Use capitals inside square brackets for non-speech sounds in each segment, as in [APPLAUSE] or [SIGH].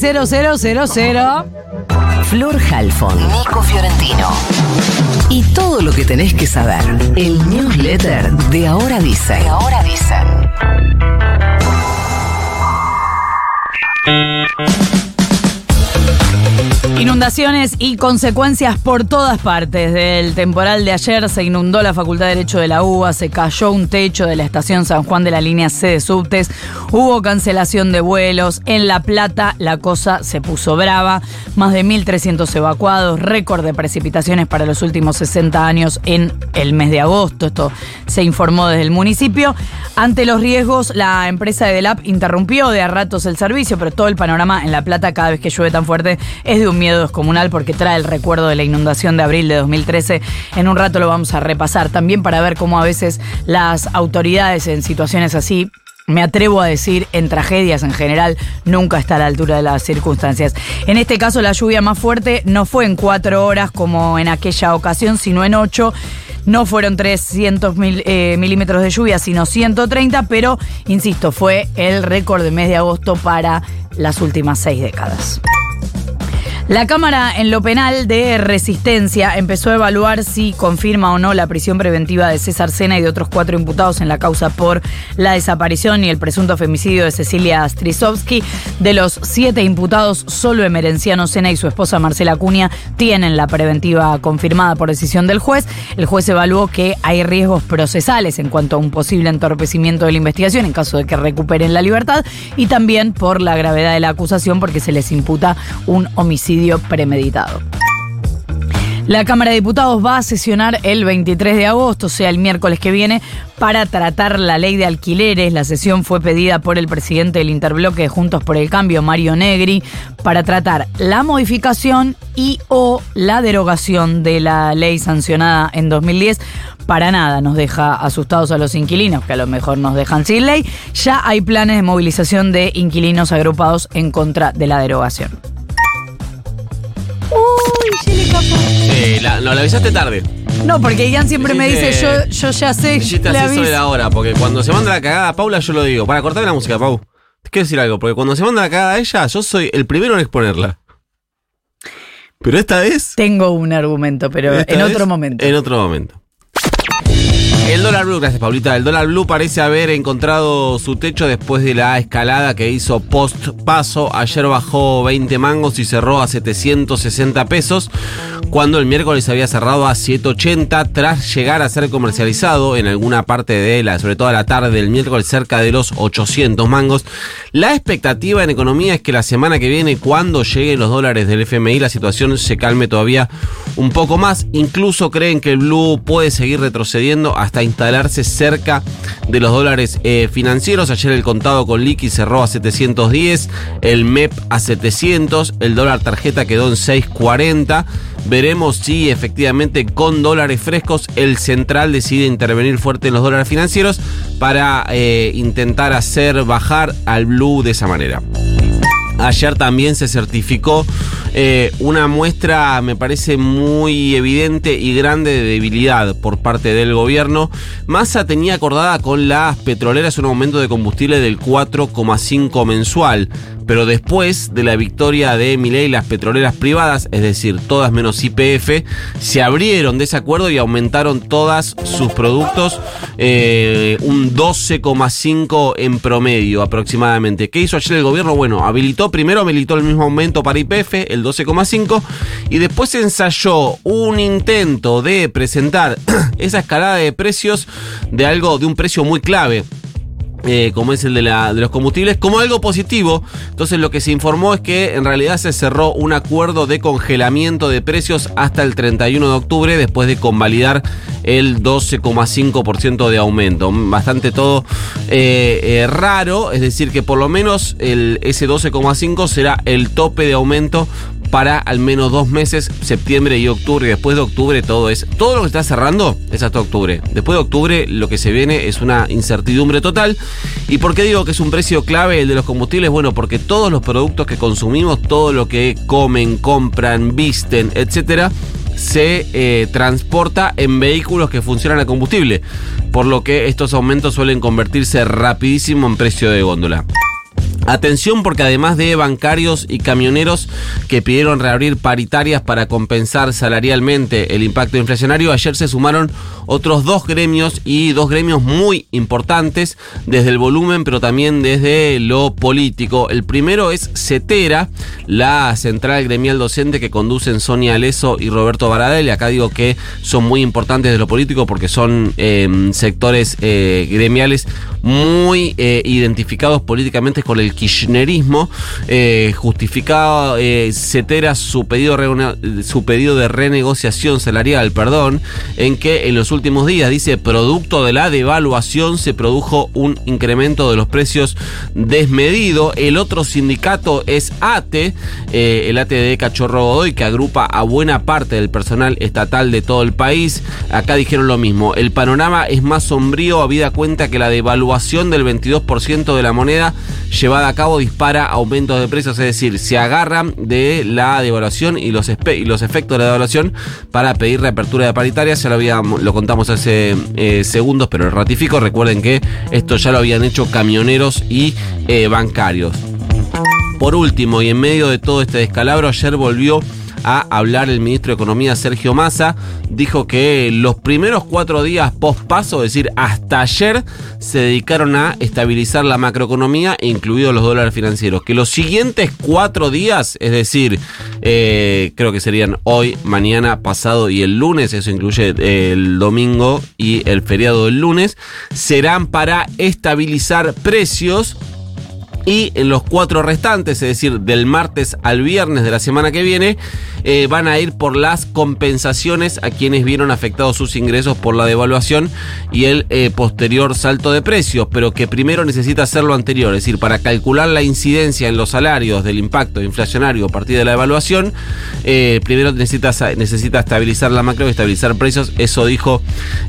000. Flor Halfon, Nico Fiorentino. Y todo lo que tenés que saber. El newsletter de Ahora Dice. De Ahora Dice. Inundaciones y consecuencias por todas partes. Del temporal de ayer se inundó la Facultad de Derecho de la UBA, se cayó un techo de la estación San Juan de la línea C de subtes, hubo cancelación de vuelos. En La Plata la cosa se puso brava. Más de 1.300 evacuados, récord de precipitaciones para los últimos 60 años en el mes de agosto. Esto se informó desde el municipio. Ante los riesgos, la empresa de Delap interrumpió de a ratos el servicio, pero todo el panorama en La Plata cada vez que llueve tan fuerte es de un miedo descomunal porque trae el recuerdo de la inundación de abril de 2013. En un rato lo vamos a repasar también para ver cómo a veces las autoridades en situaciones así me atrevo a decir, en tragedias en general, nunca está a la altura de las circunstancias. En este caso, la lluvia más fuerte no fue en cuatro horas como en aquella ocasión, sino en ocho. No fueron 300 mil, eh, milímetros de lluvia, sino 130, pero, insisto, fue el récord de mes de agosto para las últimas seis décadas. La Cámara en lo penal de Resistencia empezó a evaluar si confirma o no la prisión preventiva de César Sena y de otros cuatro imputados en la causa por la desaparición y el presunto femicidio de Cecilia Strisovsky. De los siete imputados, solo Emerenciano Sena y su esposa Marcela Cunha tienen la preventiva confirmada por decisión del juez. El juez evaluó que hay riesgos procesales en cuanto a un posible entorpecimiento de la investigación en caso de que recuperen la libertad y también por la gravedad de la acusación porque se les imputa un homicidio premeditado. La Cámara de Diputados va a sesionar el 23 de agosto, o sea, el miércoles que viene, para tratar la ley de alquileres. La sesión fue pedida por el presidente del Interbloque de Juntos por el Cambio, Mario Negri, para tratar la modificación y o la derogación de la ley sancionada en 2010. Para nada nos deja asustados a los inquilinos, que a lo mejor nos dejan sin ley. Ya hay planes de movilización de inquilinos agrupados en contra de la derogación. La, no, la avisaste tarde. No, porque Ian siempre me dice, yo, yo ya sé, Hiciste le así sobre aviso. la hora, porque cuando se manda la cagada a Paula, yo lo digo. Para cortarme la música, Pau. Te quiero decir algo, porque cuando se manda la cagada a ella, yo soy el primero en exponerla. Pero esta vez. Tengo un argumento, pero esta en vez, otro momento. En otro momento. El dólar blue, gracias Paulita. El dólar blue parece haber encontrado su techo después de la escalada que hizo post paso. Ayer bajó 20 mangos y cerró a 760 pesos, cuando el miércoles había cerrado a 780 tras llegar a ser comercializado en alguna parte de la, sobre todo a la tarde del miércoles, cerca de los 800 mangos. La expectativa en economía es que la semana que viene, cuando lleguen los dólares del FMI, la situación se calme todavía un poco más. Incluso creen que el blue puede seguir retrocediendo hasta instalarse cerca de los dólares eh, financieros. Ayer el contado con liqui cerró a 710, el MEP a 700, el dólar tarjeta quedó en 640. Veremos si efectivamente con dólares frescos el central decide intervenir fuerte en los dólares financieros para eh, intentar hacer bajar al blue de esa manera. Ayer también se certificó eh, una muestra, me parece muy evidente y grande de debilidad por parte del gobierno. Massa tenía acordada con las petroleras un aumento de combustible del 4,5 mensual, pero después de la victoria de Milei, las petroleras privadas, es decir, todas menos IPF, se abrieron de ese acuerdo y aumentaron todas sus productos eh, un 12,5 en promedio aproximadamente. ¿Qué hizo ayer el gobierno? Bueno, habilitó primero habilitó el mismo aumento para IPF, el 12,5, y después ensayó un intento de presentar [CLEARS THROAT] esa escalada de precios de algo, de un precio muy clave. Eh, como es el de, los combustibles, como algo positivo. Entonces lo que se informó es que en realidad se cerró un acuerdo de congelamiento de precios hasta el 31 de octubre después de convalidar el 12,5% de aumento. Bastante todo eh, eh, raro, es decir que por lo menos el, ese 12,5 será el tope de aumento para al menos dos meses, septiembre y octubre. Después de octubre todo es. Todo lo que está cerrando es hasta octubre. Después de octubre lo que se viene es una incertidumbre total. ¿Y por qué digo que es un precio clave el de los combustibles? Bueno, porque todos los productos que consumimos, todo lo que comen, compran, visten, etcétera, se eh, transporta en vehículos que funcionan a combustible. Por lo que estos aumentos suelen convertirse rapidísimo en precio de góndola. Atención porque además de bancarios y camioneros que pidieron reabrir paritarias para compensar salarialmente el impacto inflacionario, ayer se sumaron otros dos gremios y dos gremios muy importantes desde el volumen pero también desde lo político. El primero es CETERA, la central gremial docente que conducen Sonia Aleso y Roberto Baradel. Acá digo que son muy importantes de lo político porque son em, sectores eh, gremiales muy eh, identificados políticamente con el kirchnerismo, eh, justificado eh, Cetera su pedido, su pedido de renegociación salarial, perdón, en que en los últimos días, dice, producto de la devaluación se produjo un incremento de los precios desmedido. El otro sindicato es ATE, eh, el ATE de Cachorro Godoy, que agrupa a buena parte del personal estatal de todo el país. Acá dijeron lo mismo, el panorama es más sombrío habida cuenta que la devaluación del 22% de la moneda llevada a cabo dispara aumentos de precios, es decir, se agarran de la devaluación y los, y los efectos de la devaluación para pedir reapertura de paritarias. Ya lo, habíamos, lo contamos hace eh, segundos, pero ratifico. Recuerden que esto ya lo habían hecho camioneros y eh, bancarios. Por último, y en medio de todo este descalabro, ayer volvió a hablar el ministro de Economía Sergio Massa. Dijo que los primeros cuatro días post paso, es decir, hasta ayer, se dedicaron a estabilizar la macroeconomía, incluidos los dólares financieros. Que los siguientes cuatro días, es decir, eh, creo que serían hoy, mañana, pasado y el lunes, eso incluye el domingo y el feriado del lunes, serán para estabilizar precios y en los cuatro restantes, es decir, del martes al viernes de la semana que viene, eh, van a ir por las compensaciones a quienes vieron afectados sus ingresos por la devaluación y el eh, posterior salto de precios, pero que primero necesita hacer lo anterior, es decir, para calcular la incidencia en los salarios del impacto inflacionario a partir de la devaluación, eh, primero necesita, necesita estabilizar la macro y estabilizar precios, eso dijo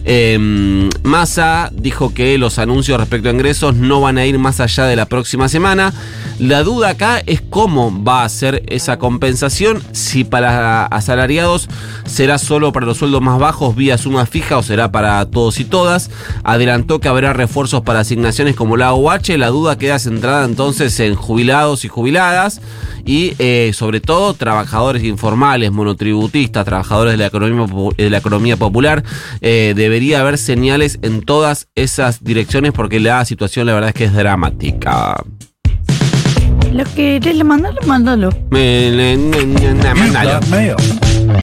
em, Massa, dijo que los anuncios respecto a ingresos no van a ir más allá de la próxima semana, la duda acá es cómo va a ser esa compensación, si para asalariados será solo para los sueldos más bajos vía suma fija o será para todos y todas. Adelantó que habrá refuerzos para asignaciones como la OH, la duda queda centrada entonces en jubilados y jubiladas y eh, sobre todo trabajadores informales, monotributistas, trabajadores de la economía, popular. Eh, debería haber señales en todas esas direcciones porque la situación la verdad es que es dramática. Lo que le mandalo, mándalo. Me, le, me, me, mándalo.